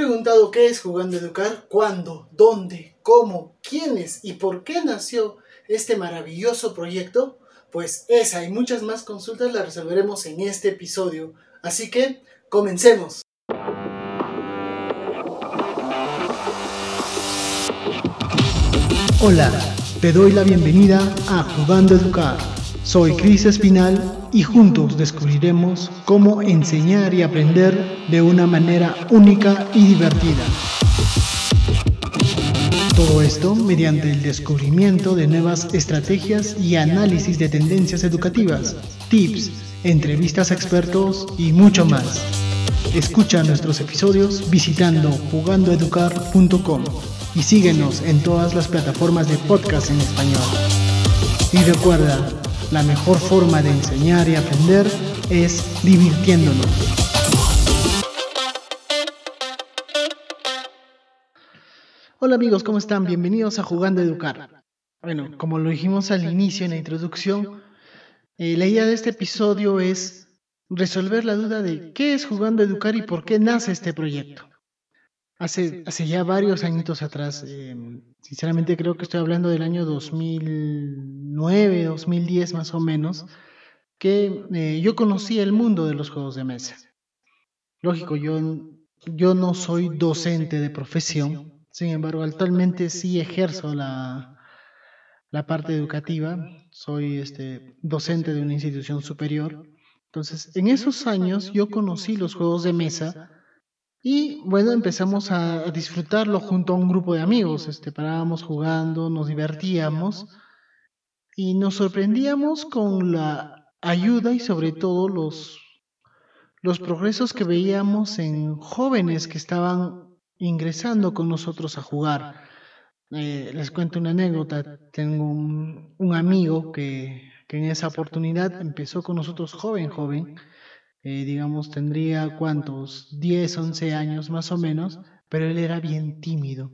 preguntado qué es Jugando a Educar? ¿Cuándo? ¿Dónde? ¿Cómo? ¿Quiénes? ¿Y por qué nació este maravilloso proyecto? Pues esa y muchas más consultas las resolveremos en este episodio. Así que, comencemos. Hola, te doy la bienvenida a Jugando a Educar. Soy Cris Espinal y juntos descubriremos cómo enseñar y aprender de una manera única y divertida. Todo esto mediante el descubrimiento de nuevas estrategias y análisis de tendencias educativas, tips, entrevistas a expertos y mucho más. Escucha nuestros episodios visitando jugandoeducar.com y síguenos en todas las plataformas de podcast en español. Y recuerda, la mejor forma de enseñar y aprender es divirtiéndonos. Hola amigos, ¿cómo están? Bienvenidos a Jugando a Educar. Bueno, como lo dijimos al inicio en la introducción, eh, la idea de este episodio es resolver la duda de qué es Jugando a Educar y por qué nace este proyecto. Hace, hace ya varios añitos atrás, eh, sinceramente creo que estoy hablando del año 2009, 2010 más o menos, que eh, yo conocí el mundo de los juegos de mesa. Lógico, yo, yo no soy docente de profesión, sin embargo, actualmente sí ejerzo la, la parte educativa, soy este, docente de una institución superior. Entonces, en esos años yo conocí los juegos de mesa y bueno, empezamos a, disfrutarlo junto a un grupo de amigos. Este, parábamos jugando, nos divertíamos y nos sorprendíamos con la ayuda y sobre todo los, los progresos que veíamos en jóvenes que estaban ingresando con nosotros a jugar. Eh, les cuento una anécdota. Tengo un, un amigo que, que en esa oportunidad empezó con nosotros joven, joven eh, digamos, tendría cuántos, 10, 11 años más o menos, pero él era bien tímido.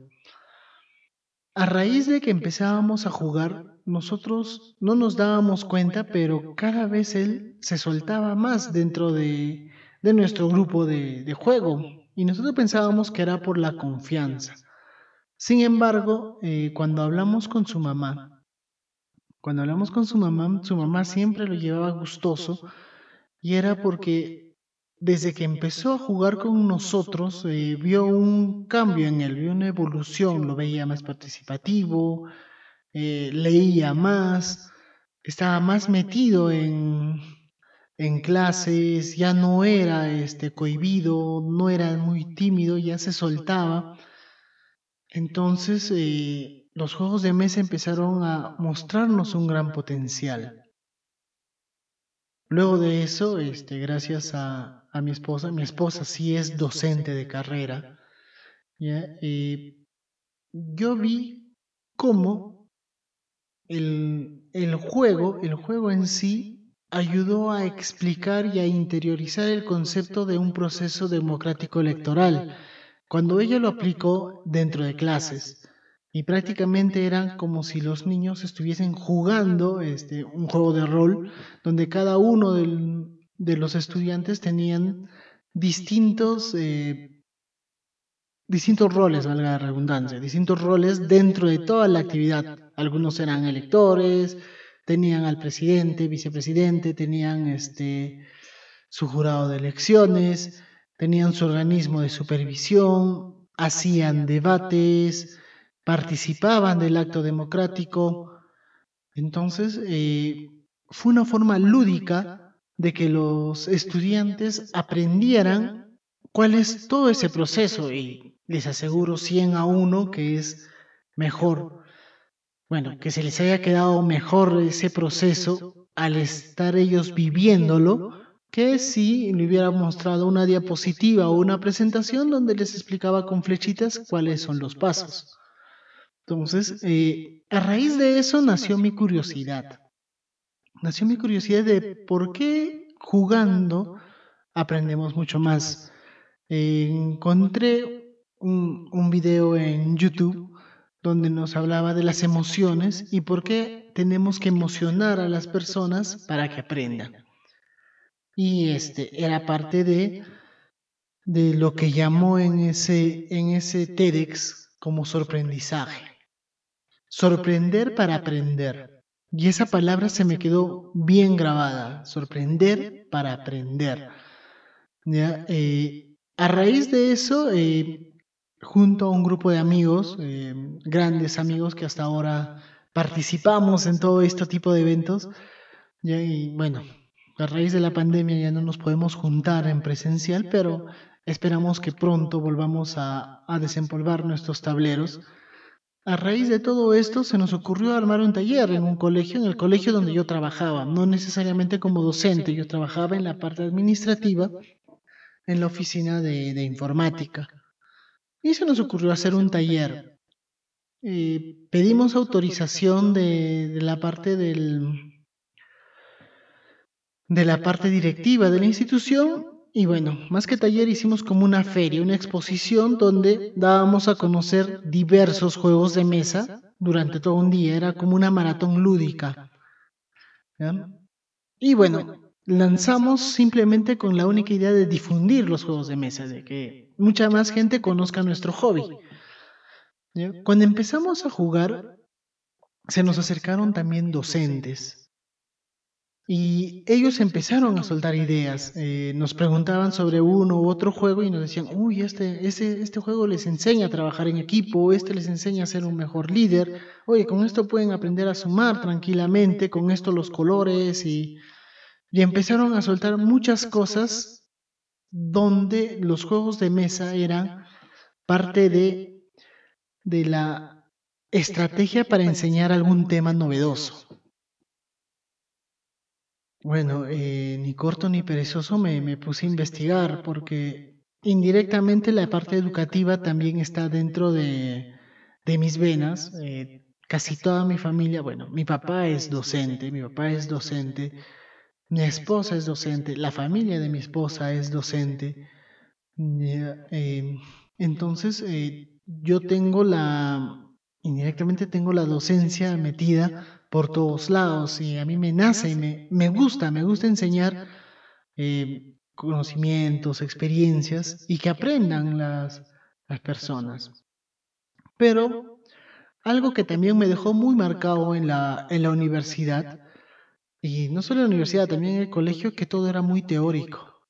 A raíz de que empezábamos a jugar, nosotros no nos dábamos cuenta, pero cada vez él se soltaba más dentro de, de nuestro grupo de, de juego y nosotros pensábamos que era por la confianza. Sin embargo, eh, cuando hablamos con su mamá, cuando hablamos con su mamá, su mamá siempre lo llevaba gustoso y era porque desde que empezó a jugar con nosotros eh, vio un cambio en él, vio una evolución, lo veía más participativo, eh, leía más, estaba más metido en, en clases, ya no era este cohibido, no era muy tímido, ya se soltaba. Entonces eh, los juegos de mesa empezaron a mostrarnos un gran potencial. Luego de eso, este, gracias a, a mi esposa, mi esposa sí es docente de carrera, ¿ya? yo vi cómo el, el juego, el juego en sí, ayudó a explicar y a interiorizar el concepto de un proceso democrático electoral, cuando ella lo aplicó dentro de clases y prácticamente eran como si los niños estuviesen jugando este, un juego de rol donde cada uno de los estudiantes tenían distintos, eh, distintos roles, valga la redundancia, distintos roles dentro de toda la actividad. Algunos eran electores, tenían al presidente, vicepresidente, tenían este, su jurado de elecciones, tenían su organismo de supervisión, hacían debates, participaban del acto democrático. Entonces, eh, fue una forma lúdica de que los estudiantes aprendieran cuál es todo ese proceso y les aseguro 100 a 1 que es mejor, bueno, que se les haya quedado mejor ese proceso al estar ellos viviéndolo que si le hubiera mostrado una diapositiva o una presentación donde les explicaba con flechitas cuáles son los pasos. Entonces, eh, a raíz de eso nació mi curiosidad. Nació mi curiosidad de por qué jugando aprendemos mucho más. encontré un, un video en YouTube donde nos hablaba de las emociones y por qué tenemos que emocionar a las personas para que aprendan. Y este era parte de de lo que llamó en ese, en ese TEDx como sorprendizaje. Sorprender para aprender. Y esa palabra se me quedó bien grabada. Sorprender para aprender. Eh, a raíz de eso, eh, junto a un grupo de amigos, eh, grandes amigos que hasta ahora participamos en todo este tipo de eventos, y bueno, a raíz de la pandemia ya no nos podemos juntar en presencial, pero esperamos que pronto volvamos a, a desempolvar nuestros tableros. A raíz de todo esto se nos ocurrió armar un taller en un colegio, en el colegio donde yo trabajaba, no necesariamente como docente, yo trabajaba en la parte administrativa, en la oficina de, informática. Y se nos ocurrió hacer un taller. Eh, pedimos autorización de, de la parte del, de la parte directiva de la institución y bueno, más que taller hicimos como una feria, una exposición donde dábamos a conocer diversos juegos de mesa durante todo un día, era como una maratón lúdica. Y bueno, lanzamos simplemente con la única idea de difundir los juegos de mesa, de que mucha más gente conozca nuestro hobby. Cuando empezamos a jugar, se nos acercaron también docentes y ellos empezaron a soltar ideas, eh, nos preguntaban sobre uno u otro juego y nos decían, uy, este, este, este juego les enseña a trabajar en equipo, este les enseña a ser un mejor líder, oye, con esto pueden aprender a sumar tranquilamente, con esto los colores y, y empezaron a soltar muchas cosas donde los juegos de mesa eran parte de, de la estrategia para enseñar algún tema novedoso. Bueno, eh, ni corto ni perezoso me, me, puse a investigar porque indirectamente la parte educativa también está dentro de, de mis venas. Eh, casi toda mi familia, bueno, mi papá es docente, mi papá es docente, mi esposa es docente, la familia de mi esposa es docente. Eh, entonces, yo tengo la, indirectamente tengo la docencia metida por todos lados y a mí me nace y me, me gusta, me gusta enseñar eh, conocimientos, experiencias y que aprendan las, las personas. Pero algo que también me dejó muy marcado en la, en la universidad, y no solo en la universidad, también en el colegio, que todo era muy teórico,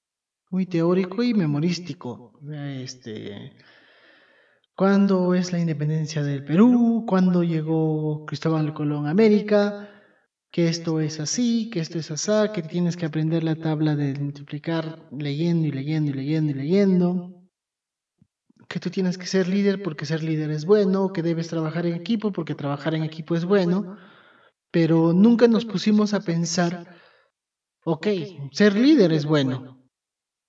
muy teórico y memorístico. Este, ¿Cuándo es la independencia del Perú? ¿Cuándo llegó Cristóbal Colón a América? Que esto es así, que esto es así, que tienes que aprender la tabla de multiplicar leyendo y leyendo y leyendo y leyendo. Que tú tienes que ser líder porque ser líder es bueno, que debes trabajar en equipo porque trabajar en equipo es bueno. Pero nunca nos pusimos a pensar, ok, ser líder es bueno,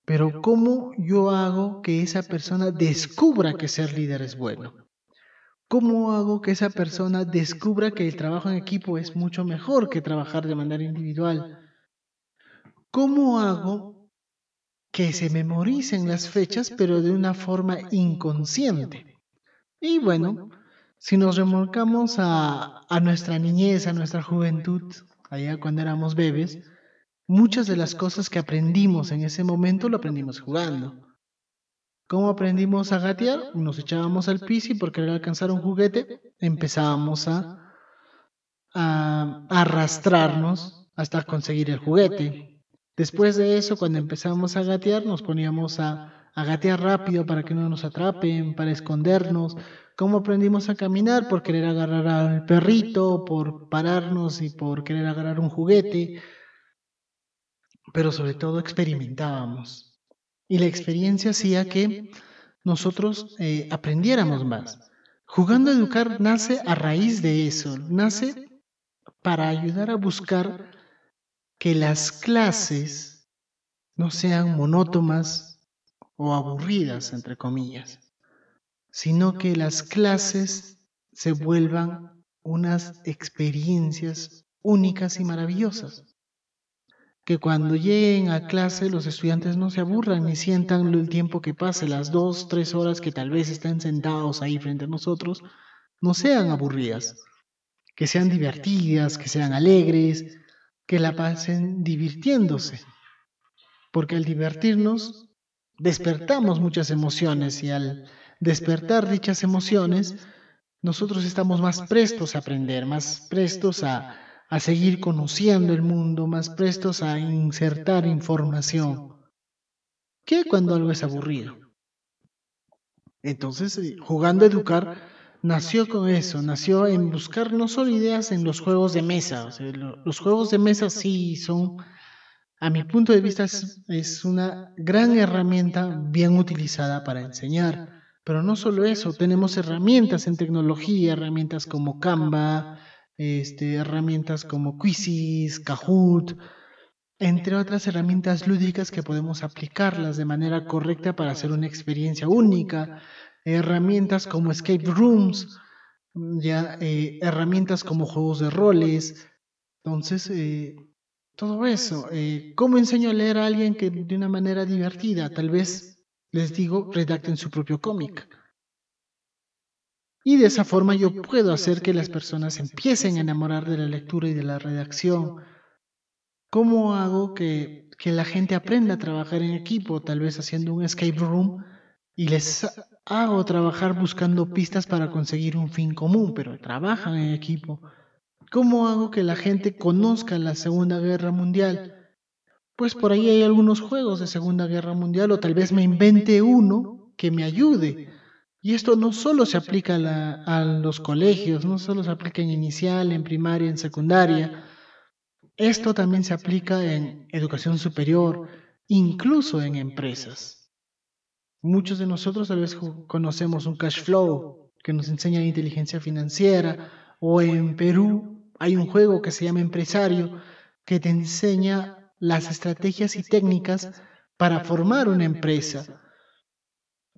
pero ¿cómo yo hago que esa persona descubra que ser líder es bueno? ¿Cómo hago que esa persona descubra que el trabajo en equipo es mucho mejor que trabajar de manera individual? ¿Cómo hago que se memoricen las fechas pero de una forma inconsciente? Y bueno, si nos remolcamos a, a nuestra niñez, a nuestra juventud, allá cuando éramos bebés, Muchas de las cosas que aprendimos en ese momento lo aprendimos jugando. ¿Cómo aprendimos a gatear? Nos echábamos al piso y por querer alcanzar un juguete empezábamos a, a, arrastrarnos hasta conseguir el juguete. Después de eso, cuando empezamos a gatear, nos poníamos a, a gatear rápido para que no nos atrapen, para escondernos. ¿Cómo aprendimos a caminar? Por querer agarrar al perrito, por pararnos y por querer agarrar un juguete pero sobre todo experimentábamos. Y la experiencia hacía que nosotros eh, aprendiéramos más. Jugando a educar nace a raíz de eso, nace para ayudar a buscar que las clases no sean monótonas o aburridas, entre comillas, sino que las clases se vuelvan unas experiencias únicas y maravillosas que cuando lleguen a clase los estudiantes no se aburran ni sientan el tiempo que pase, las dos, tres horas que tal vez estén sentados ahí frente a nosotros, no sean aburridas, que sean divertidas, que sean alegres, que la pasen divirtiéndose. Porque al divertirnos, despertamos muchas emociones y al despertar dichas emociones, nosotros estamos más prestos a aprender, más prestos a, a seguir conociendo el mundo, más prestos a insertar información. ¿Qué cuando algo es aburrido? Entonces, eh, jugando a educar, nació con eso, nació en buscar no solo ideas en los juegos de mesa. los juegos de mesa sí son, a mi punto de vista, es, una gran herramienta bien utilizada para enseñar. Pero no solo eso, tenemos herramientas en tecnología, herramientas como Canva, este, herramientas como Quizzes, Kahoot, entre otras herramientas lúdicas que podemos aplicarlas de manera correcta para hacer una experiencia única herramientas como escape rooms, ya eh, herramientas como juegos de roles. Entonces, eh, todo eso. Eh, ¿Cómo enseño a leer a alguien que de una manera divertida? Tal vez les digo, redacten su propio cómic. Y de esa forma yo puedo hacer que las personas empiecen a enamorar de la lectura y de la redacción. ¿Cómo hago que, que la gente aprenda a trabajar en equipo? Tal vez haciendo un escape room y les hago trabajar buscando pistas para conseguir un fin común, pero trabajan en equipo. ¿Cómo hago que la gente conozca la Segunda Guerra Mundial? Pues por ahí hay algunos juegos de Segunda Guerra Mundial o tal vez me invente uno que me ayude. Y esto no solo se aplica a, los colegios, no solo se aplica en inicial, en primaria, en secundaria. Esto también se aplica en educación superior, incluso en empresas. Muchos de nosotros tal vez conocemos un cash flow que nos enseña inteligencia financiera o en Perú hay un juego que se llama Empresario que te enseña las estrategias y técnicas para formar una empresa.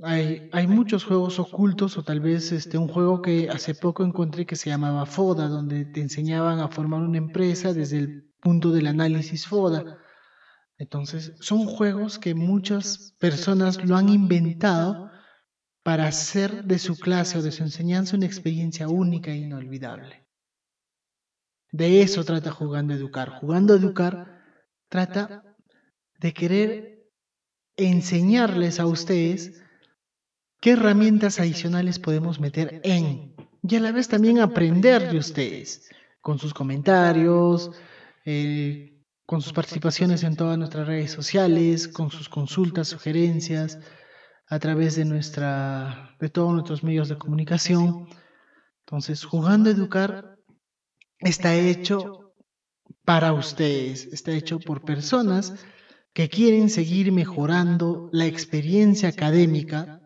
Hay, hay, muchos juegos ocultos o tal vez este, un juego que hace poco encontré que se llamaba FODA, donde te enseñaban a formar una empresa desde el punto del análisis FODA. Entonces, son juegos que muchas personas lo han inventado para hacer de su clase o de su enseñanza una experiencia única e inolvidable. De eso trata Jugando a Educar. Jugando a Educar trata de querer enseñarles a ustedes qué herramientas adicionales podemos meter en y a la vez también aprender de ustedes con sus comentarios, eh, con sus participaciones en todas nuestras redes sociales, con sus consultas, sugerencias, a través de, nuestra, de todos nuestros medios de comunicación. Entonces, Jugando Educar está hecho para ustedes, está hecho por personas que quieren seguir mejorando la experiencia académica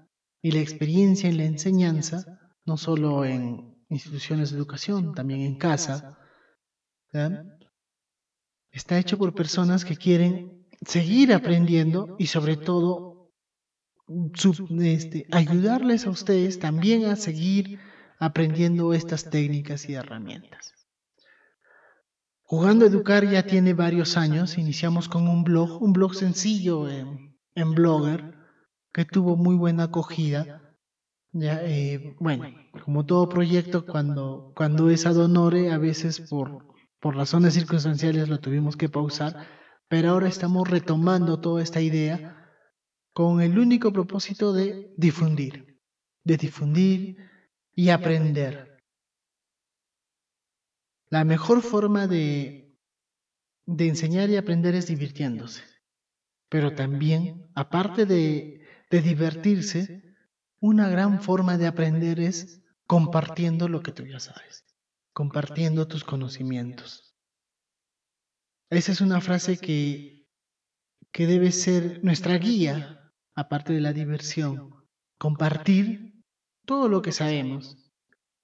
y la experiencia en la enseñanza, no solo en instituciones de educación, también en casa. Está hecho por personas que quieren seguir aprendiendo y sobre todo este, ayudarles a ustedes también a seguir aprendiendo estas técnicas y herramientas. Jugando a Educar ya tiene varios años, iniciamos con un blog, un blog sencillo en, Blogger, que tuvo muy buena acogida. Ya, eh, bueno, como todo proyecto, cuando, cuando es ad honore, a veces por por razones circunstanciales lo tuvimos que pausar, pero ahora estamos retomando toda esta idea con el único propósito de difundir, de difundir y aprender. La mejor forma de, de enseñar y aprender es divirtiéndose, pero también, aparte de, de divertirse, una gran forma de aprender es compartiendo lo que tú ya sabes compartiendo tus conocimientos. Esa es una frase que, que debe ser nuestra guía, aparte de la diversión. Compartir todo lo que sabemos.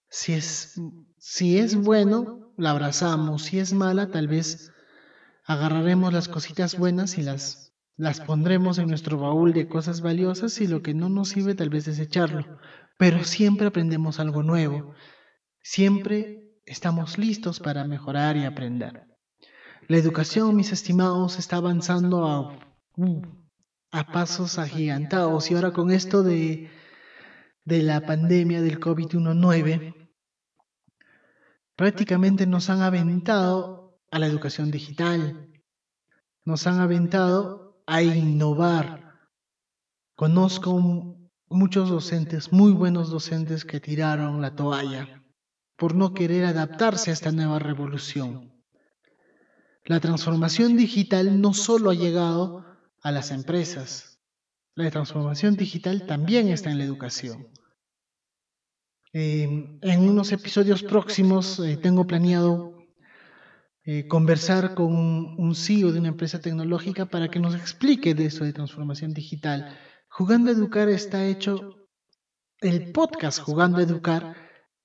Si es, si es bueno, la abrazamos. Si es mala, tal vez agarraremos las cositas buenas y las, las pondremos en nuestro baúl de cosas valiosas y lo que no nos sirve tal vez desecharlo. Pero siempre aprendemos algo nuevo. Siempre estamos listos para mejorar y aprender. La educación, mis estimados, está avanzando a, uh, pasos agigantados y ahora con esto de, de la pandemia del COVID-19, prácticamente nos han aventado a la educación digital, nos han aventado a innovar, Conozco muchos docentes, muy buenos docentes que tiraron la toalla por no querer adaptarse a esta nueva revolución. La transformación digital no solo ha llegado a las empresas, la transformación digital también está en la educación. Eh, en unos episodios próximos eh, tengo planeado eh, conversar con un CEO de una empresa tecnológica para que nos explique de eso de transformación digital. Jugando a Educar está hecho, el podcast Jugando a Educar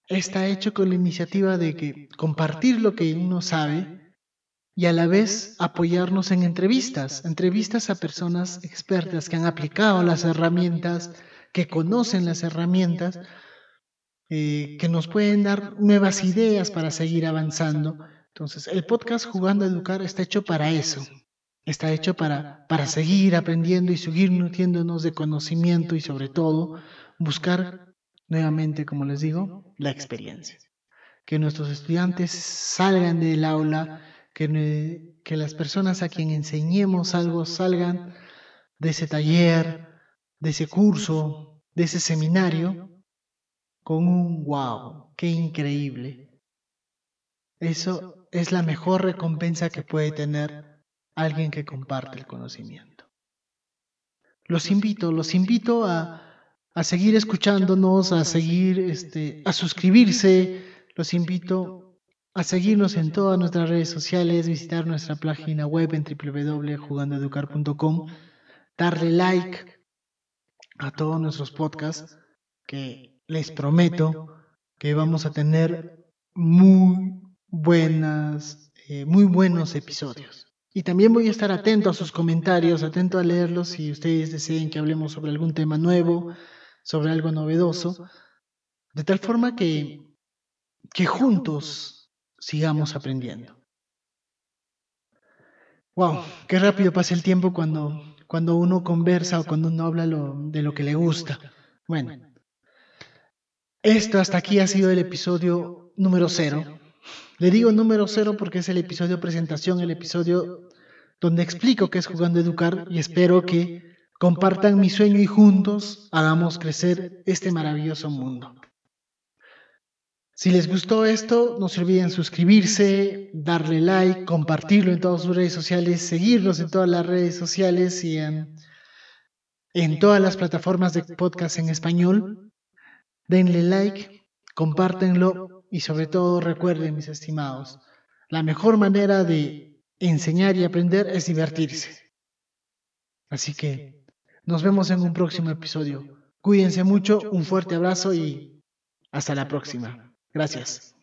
está hecho con la iniciativa de que compartir lo que uno sabe y a la vez apoyarnos en entrevistas, entrevistas a personas expertas que han aplicado las herramientas, que conocen las herramientas, eh, que nos pueden dar nuevas ideas para seguir avanzando entonces, el podcast Jugando a Educar está hecho para eso. Está hecho para, para seguir aprendiendo y seguir nutriéndonos de conocimiento y sobre todo buscar nuevamente, como les digo, la experiencia. Que nuestros estudiantes salgan del aula, que, que las personas a quien enseñemos algo salgan de ese taller, de ese curso, de ese seminario, con un wow, qué increíble. Eso es la mejor recompensa que puede tener alguien que comparte el conocimiento. Los invito, los invito a, seguir escuchándonos, a seguir, este, a suscribirse, los invito a seguirnos en todas nuestras redes sociales, visitar nuestra página web en www.jugandoeducar.com, darle like a todos nuestros podcasts que les prometo que vamos a tener muy, buenas, eh, muy buenos episodios. Y también voy a estar atento a sus comentarios, atento a leerlos si ustedes deseen que hablemos sobre algún tema nuevo, sobre algo novedoso, de tal forma que, que juntos sigamos aprendiendo. Wow, qué rápido pasa el tiempo cuando, cuando uno conversa o cuando uno habla de lo que le gusta. Bueno, esto hasta aquí ha sido el episodio número cero. Le digo número cero porque es el episodio presentación, el episodio donde explico qué es jugando a educar y espero que compartan mi sueño y juntos hagamos crecer este maravilloso mundo. Si les gustó esto, no se olviden suscribirse, darle like, compartirlo en todas sus redes sociales, seguirnos en todas las redes sociales y en, en todas las plataformas de podcast en español. Denle like, compártenlo y sobre todo recuerden, mis estimados, la mejor manera de enseñar y aprender es divertirse. Así que nos vemos en un próximo episodio. Cuídense mucho, un fuerte abrazo y hasta la próxima. Gracias.